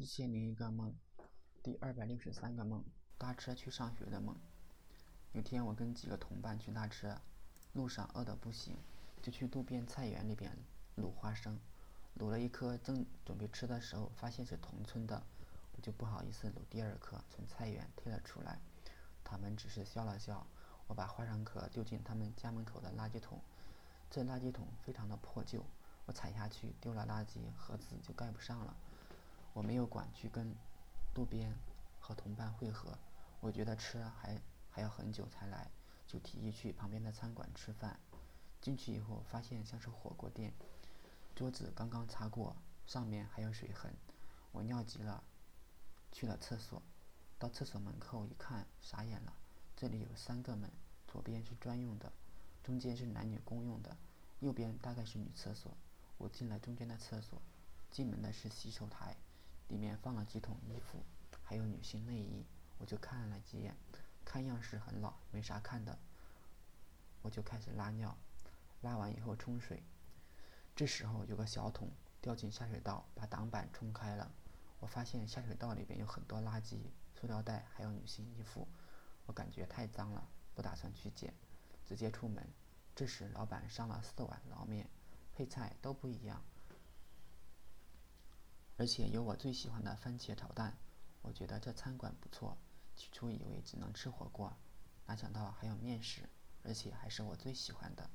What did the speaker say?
一千零一个梦，第二百六十三个梦，搭车去上学的梦。有天我跟几个同伴去搭车，路上饿得不行，就去路边菜园里边卤花生。卤了一颗，正准备吃的时候，发现是同村的，我就不好意思卤第二颗，从菜园退了出来。他们只是笑了笑。我把花生壳丢进他们家门口的垃圾桶，这垃圾桶非常的破旧，我踩下去丢了垃圾盒子就盖不上了。我没有管去跟路边和同伴会合，我觉得吃还还要很久才来，就提议去旁边的餐馆吃饭。进去以后发现像是火锅店，桌子刚刚擦过，上面还有水痕。我尿急了，去了厕所，到厕所门口一看，傻眼了。这里有三个门，左边是专用的，中间是男女公用的，右边大概是女厕所。我进了中间的厕所，进门的是洗手台。里面放了几桶衣服，还有女性内衣，我就看了几眼，看样式很老，没啥看的。我就开始拉尿，拉完以后冲水。这时候有个小桶掉进下水道，把挡板冲开了。我发现下水道里边有很多垃圾，塑料袋还有女性衣服，我感觉太脏了，不打算去捡，直接出门。这时老板上了四碗捞面，配菜都不一样。而且有我最喜欢的番茄炒蛋，我觉得这餐馆不错。起初以为只能吃火锅，哪想到还有面食，而且还是我最喜欢的。